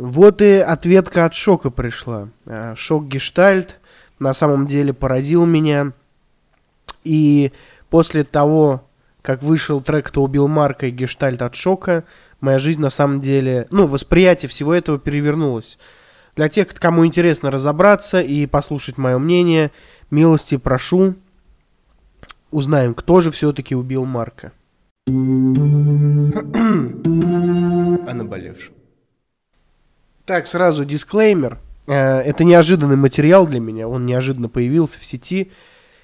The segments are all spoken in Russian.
Вот и ответка от шока пришла. Э, шок Гештальт на самом деле поразил меня. И после того, как вышел трек «Кто убил Марка» и Гештальт от шока, моя жизнь на самом деле, ну, восприятие всего этого перевернулось. Для тех, кому интересно разобраться и послушать мое мнение, милости прошу, узнаем, кто же все-таки убил Марка. О наболевшем. Так, сразу дисклеймер. Э, это неожиданный материал для меня, он неожиданно появился в сети.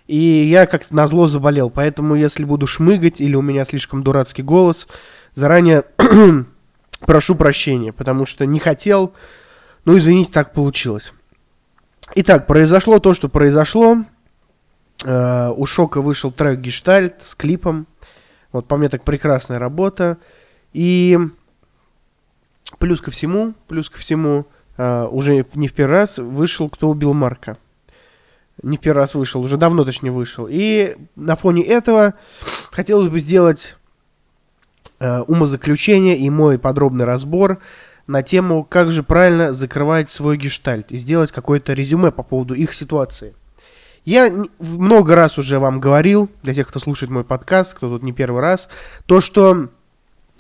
И я как-то на зло заболел, поэтому если буду шмыгать или у меня слишком дурацкий голос, заранее прошу прощения, потому что не хотел, ну извините, так получилось. Итак, произошло то, что произошло. Uh, у Шока вышел трек Гештальт с клипом. Вот по мне так прекрасная работа. И плюс ко всему, плюс ко всему, uh, уже не в первый раз вышел «Кто убил Марка». Не в первый раз вышел, уже давно точнее вышел. И на фоне этого хотелось бы сделать uh, умозаключение и мой подробный разбор на тему, как же правильно закрывать свой гештальт и сделать какое-то резюме по поводу их ситуации. Я много раз уже вам говорил, для тех, кто слушает мой подкаст, кто тут не первый раз, то, что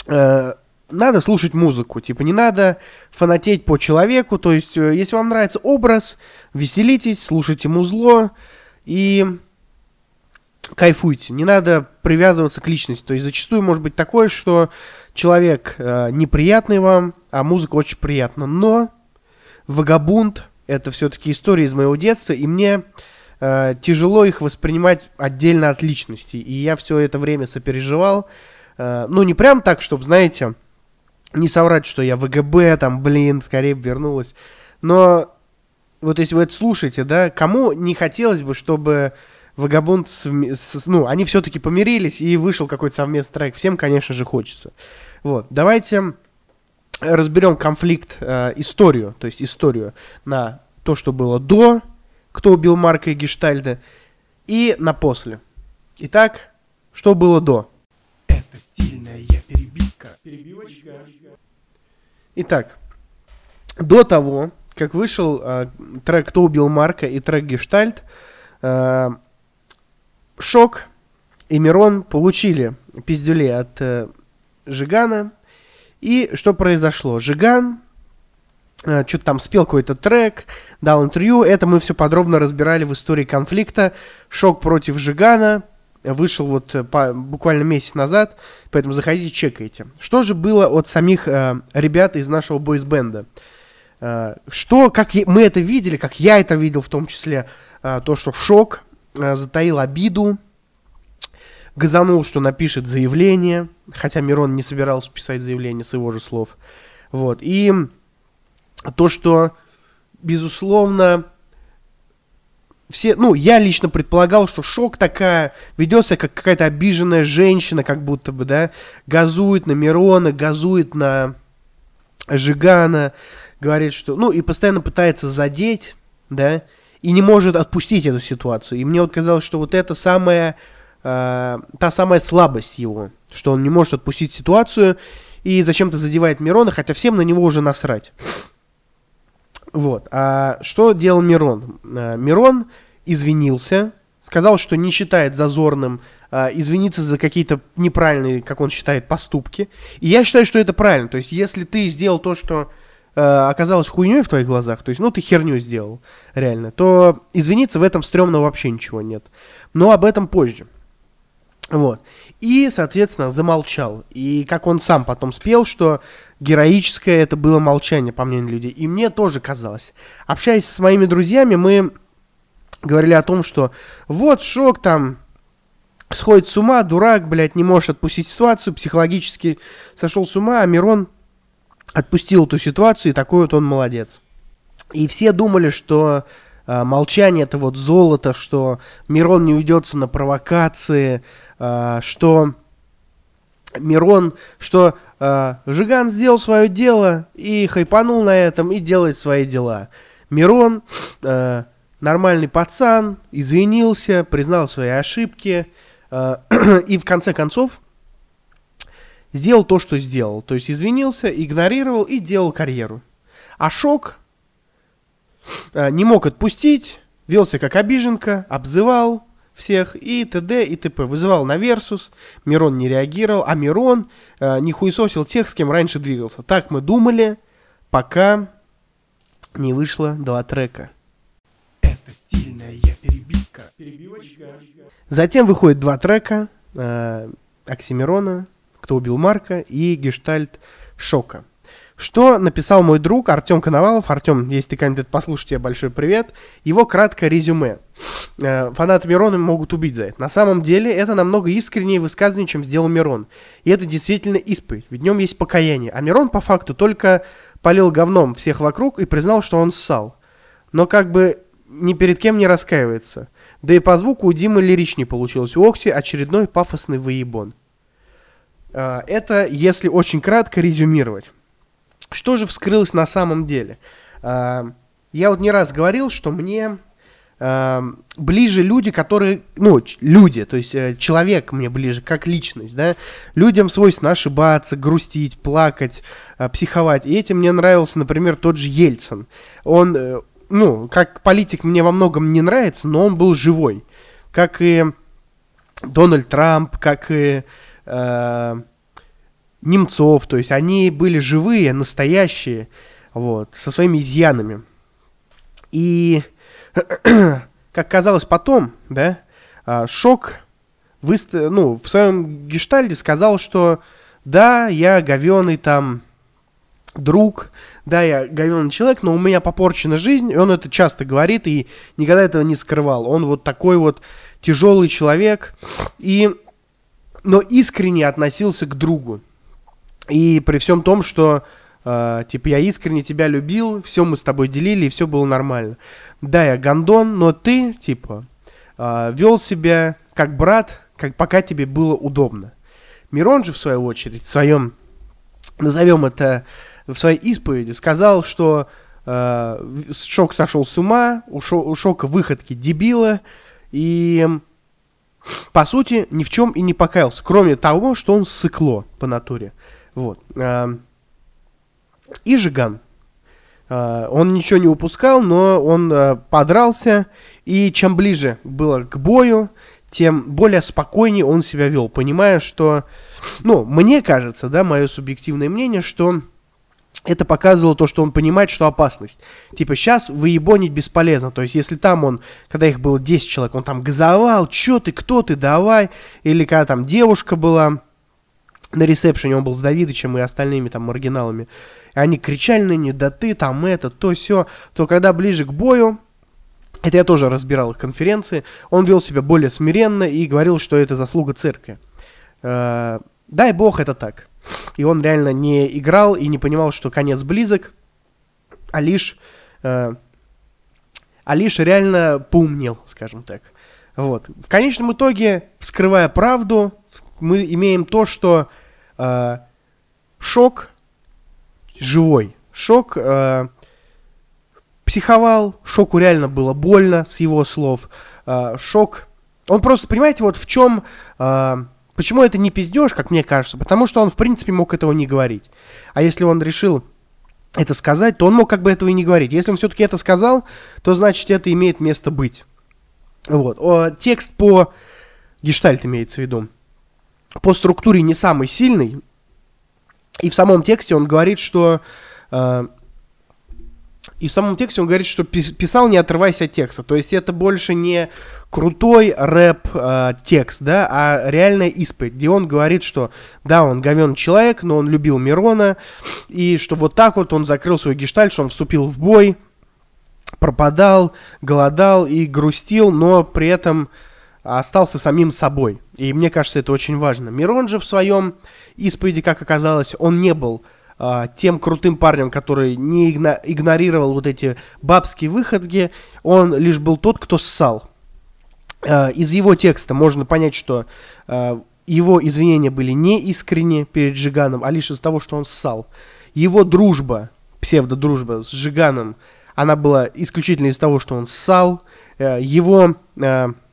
э, надо слушать музыку. Типа не надо фанатеть по человеку. То есть, э, если вам нравится образ, веселитесь, слушайте музло и кайфуйте. Не надо привязываться к личности. То есть зачастую может быть такое, что человек э, неприятный вам, а музыка очень приятна. Но «Вагабунд» — это все-таки история из моего детства, и мне э, тяжело их воспринимать отдельно от личности. И я все это время сопереживал. Э, ну, не прям так, чтобы, знаете, не соврать, что я ВГБ, там, блин, скорее бы вернулась. Но вот если вы это слушаете, да, кому не хотелось бы, чтобы Вагабунд, ну, они все-таки помирились, и вышел какой-то совместный трек. Всем, конечно же, хочется. Вот, давайте разберем конфликт, э, историю, то есть историю на то, что было до, кто убил Марка и Гештальда, и на после. Итак, что было до? Это стильная. Итак, до того, как вышел э, трек «Кто убил Марка» и трек «Гештальт», э, Шок и Мирон получили пиздюлей от э, Жигана. И что произошло? Жиган э, что-то там спел какой-то трек, дал интервью. Это мы все подробно разбирали в истории конфликта. Шок против Жигана. Вышел вот э, по, буквально месяц назад, поэтому заходите, чекайте. Что же было от самих э, ребят из нашего бойсбенда? Э, что, как мы это видели, как я это видел в том числе, э, то, что Шок Э, затаил обиду, газанул, что напишет заявление, хотя Мирон не собирался писать заявление с его же слов. Вот. И то, что, безусловно, все, ну, я лично предполагал, что шок такая, ведется как какая-то обиженная женщина, как будто бы, да, газует на Мирона, газует на Жигана, говорит, что, ну, и постоянно пытается задеть, да, и не может отпустить эту ситуацию. И мне вот казалось, что вот это самая, э, та самая слабость его, что он не может отпустить ситуацию и зачем-то задевает Мирона, хотя всем на него уже насрать. Вот. А что делал Мирон? Э, Мирон извинился, сказал, что не считает зазорным э, извиниться за какие-то неправильные, как он считает, поступки. И я считаю, что это правильно. То есть, если ты сделал то, что э, оказалось хуйней в твоих глазах, то есть, ну, ты херню сделал, реально, то извиниться в этом стрёмного вообще ничего нет. Но об этом позже. Вот. И, соответственно, замолчал. И как он сам потом спел, что героическое это было молчание, по мнению людей. И мне тоже казалось. Общаясь с моими друзьями, мы говорили о том, что вот шок там, сходит с ума, дурак, блядь, не может отпустить ситуацию, психологически сошел с ума, а Мирон отпустил эту ситуацию, и такой вот он молодец. И все думали, что э, молчание это вот золото, что Мирон не уйдется на провокации, э, что Мирон, что э, Жиган сделал свое дело и хайпанул на этом и делает свои дела. Мирон э, нормальный пацан, извинился, признал свои ошибки э, и в конце концов сделал то, что сделал. То есть извинился, игнорировал и делал карьеру. А Шок э, не мог отпустить, велся как обиженка, обзывал всех и т.д. и т.п. Вызывал на Версус, Мирон не реагировал, а Мирон э, не хуесосил тех, с кем раньше двигался. Так мы думали, пока не вышло два трека. Это стильная перебивка. Перебивочка. Затем выходит два трека э, Оксимирона, «Кто убил Марка» и «Гештальт Шока». Что написал мой друг Артем Коновалов. Артем, если ты когда-нибудь послушай, тебе большой привет. Его краткое резюме. Э, фанаты Мирона могут убить за это. На самом деле, это намного искреннее высказывание, чем сделал Мирон. И это действительно исповедь, ведь в нем есть покаяние. А Мирон, по факту, только полил говном всех вокруг и признал, что он ссал. Но как бы ни перед кем не раскаивается. Да и по звуку у Димы лиричнее получилось. У Окси очередной пафосный выебон. Э, это, если очень кратко резюмировать. Что же вскрылось на самом деле? А, я вот не раз говорил, что мне а, ближе люди, которые, ну, люди, то есть э, человек мне ближе, как личность, да, людям свойственно ошибаться, грустить, плакать, а, психовать, и этим мне нравился, например, тот же Ельцин, он, э, ну, как политик мне во многом не нравится, но он был живой, как и Дональд Трамп, как и Немцов, то есть они были живые, настоящие, вот, со своими изъянами. И, как казалось потом, да, а, Шок выста... ну, в своем гештальде сказал, что да, я говеный там друг, да, я говеный человек, но у меня попорчена жизнь, и он это часто говорит и никогда этого не скрывал. Он вот такой вот тяжелый человек, и... но искренне относился к другу. И при всем том, что э, типа я искренне тебя любил, все мы с тобой делили, и все было нормально. Да, я гондон, но ты, типа, э, вел себя как брат, как пока тебе было удобно. Мирон же, в свою очередь, в своем, назовем это, в своей исповеди, сказал, что э, Шок сошел с ума, у, Шо, у Шока выходки дебила, и по сути ни в чем и не покаялся, кроме того, что он сыкло по натуре. Вот. И Жиган. А, он ничего не упускал, но он а, подрался, и чем ближе было к бою, тем более спокойнее он себя вел, понимая, что, ну, мне кажется, да, мое субъективное мнение, что это показывало то, что он понимает, что опасность. Типа, сейчас выебонить бесполезно. То есть, если там он, когда их было 10 человек, он там газовал, чё ты, кто ты, давай. Или когда там девушка была, на ресепшене, он был с Давидычем и остальными там маргиналами. И они кричали на нее, да ты там это, то все. То когда ближе к бою, это я тоже разбирал их конференции, он вел себя более смиренно и говорил, что это заслуга церкви. Э, дай бог это так. И он реально не играл и не понимал, что конец близок, а лишь, э, а лишь реально поумнел, скажем так. Вот. В конечном итоге, скрывая правду, мы имеем то, что э, шок живой, шок э, психовал, шоку реально было больно с его слов, э, шок, он просто, понимаете, вот в чем, э, почему это не пиздеж, как мне кажется, потому что он, в принципе, мог этого не говорить, а если он решил это сказать, то он мог как бы этого и не говорить. Если он все-таки это сказал, то значит это имеет место быть. Вот. О, текст по гештальт имеется в виду по структуре не самый сильный. И в самом тексте он говорит, что... Э, и в самом тексте он говорит, что писал, не отрываясь от текста. То есть это больше не крутой рэп э, да, а реальная исповедь, где он говорит, что да, он говен человек, но он любил Мирона, и что вот так вот он закрыл свой гештальт, что он вступил в бой, пропадал, голодал и грустил, но при этом остался самим собой. И мне кажется, это очень важно. Мирон же в своем исповеди, как оказалось, он не был а, тем крутым парнем, который не игно- игнорировал вот эти бабские выходки. Он лишь был тот, кто ссал. А, из его текста можно понять, что а, его извинения были не искренне перед Жиганом, а лишь из-за того, что он ссал. Его дружба, псевдодружба с Жиганом, она была исключительно из-за того, что он ссал. Э, его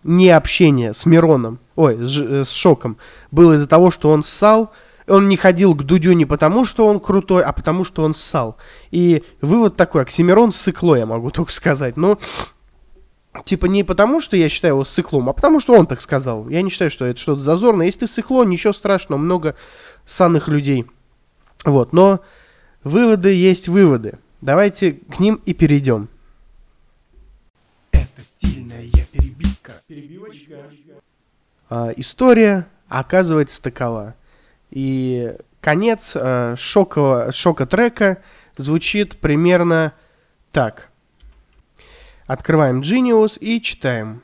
не общение с Мироном, ой, с, э, с Шоком, было из-за того, что он ссал, он не ходил к Дудю не потому, что он крутой, а потому, что он ссал. И вывод такой, Оксимирон сыкло, я могу только сказать. Ну, типа не потому, что я считаю его сыклом, а потому, что он так сказал. Я не считаю, что это что-то зазорное. Если ты сыкло, ничего страшного, много санных людей. Вот, но выводы есть выводы. Давайте к ним и перейдем. Перебивочка. А, история оказывается такова. И конец э, шокового, шока трека звучит примерно так. Открываем Genius и читаем.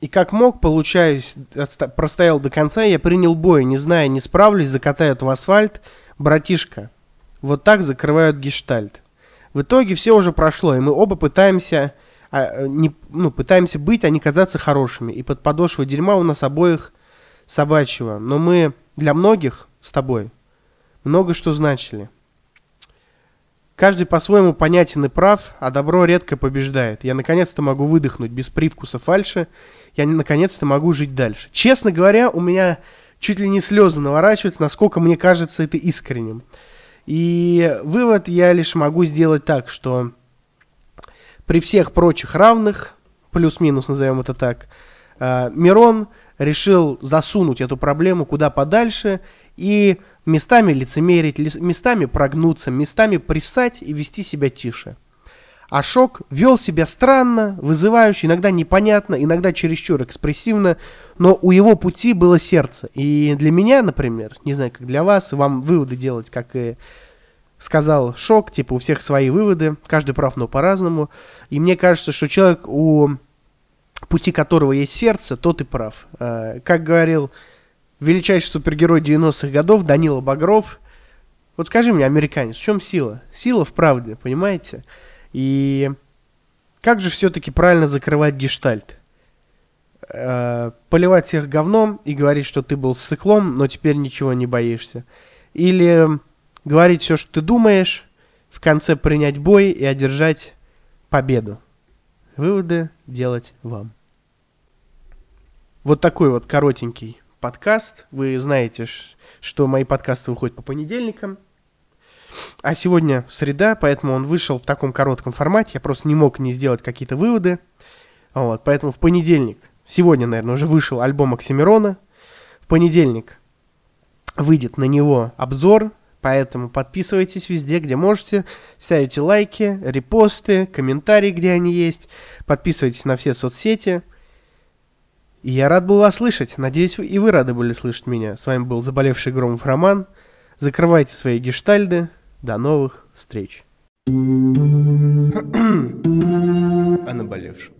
И как мог, получаюсь, простоял до конца, я принял бой, не зная, не справлюсь, закатают в асфальт. Братишка, вот так закрывают гештальт. В итоге все уже прошло, и мы оба пытаемся, а, не, ну, пытаемся быть, а не казаться хорошими. И под подошвой дерьма у нас обоих собачьего. Но мы для многих с тобой много что значили. Каждый по-своему понятен и прав, а добро редко побеждает. Я наконец-то могу выдохнуть без привкуса фальши. Я наконец-то могу жить дальше. Честно говоря, у меня чуть ли не слезы наворачиваются, насколько мне кажется это искренним. И вывод я лишь могу сделать так, что при всех прочих равных, плюс-минус назовем это так, э, Мирон решил засунуть эту проблему куда подальше и местами лицемерить, местами прогнуться, местами присать и вести себя тише. А Шок вел себя странно, вызывающе, иногда непонятно, иногда чересчур экспрессивно, но у его пути было сердце. И для меня, например, не знаю, как для вас, вам выводы делать, как и сказал Шок, типа у всех свои выводы, каждый прав, но по-разному. И мне кажется, что человек, у пути которого есть сердце, тот и прав. А, как говорил величайший супергерой 90-х годов Данила Багров. Вот скажи мне, американец, в чем сила? Сила в правде, понимаете? И как же все-таки правильно закрывать гештальт? Э, поливать всех говном и говорить, что ты был циклом, но теперь ничего не боишься. Или говорить все, что ты думаешь, в конце принять бой и одержать победу. Выводы делать вам. Вот такой вот коротенький подкаст. Вы знаете, что мои подкасты выходят по понедельникам. А сегодня среда, поэтому он вышел в таком коротком формате. Я просто не мог не сделать какие-то выводы. Вот, поэтому в понедельник, сегодня, наверное, уже вышел альбом Оксимирона. В понедельник выйдет на него обзор, поэтому подписывайтесь везде, где можете, ставите лайки, репосты, комментарии, где они есть, подписывайтесь на все соцсети – и я рад был вас слышать. Надеюсь, и вы рады были слышать меня. С вами был заболевший Громов Роман. Закрывайте свои гештальды. До новых встреч. О наболевшем.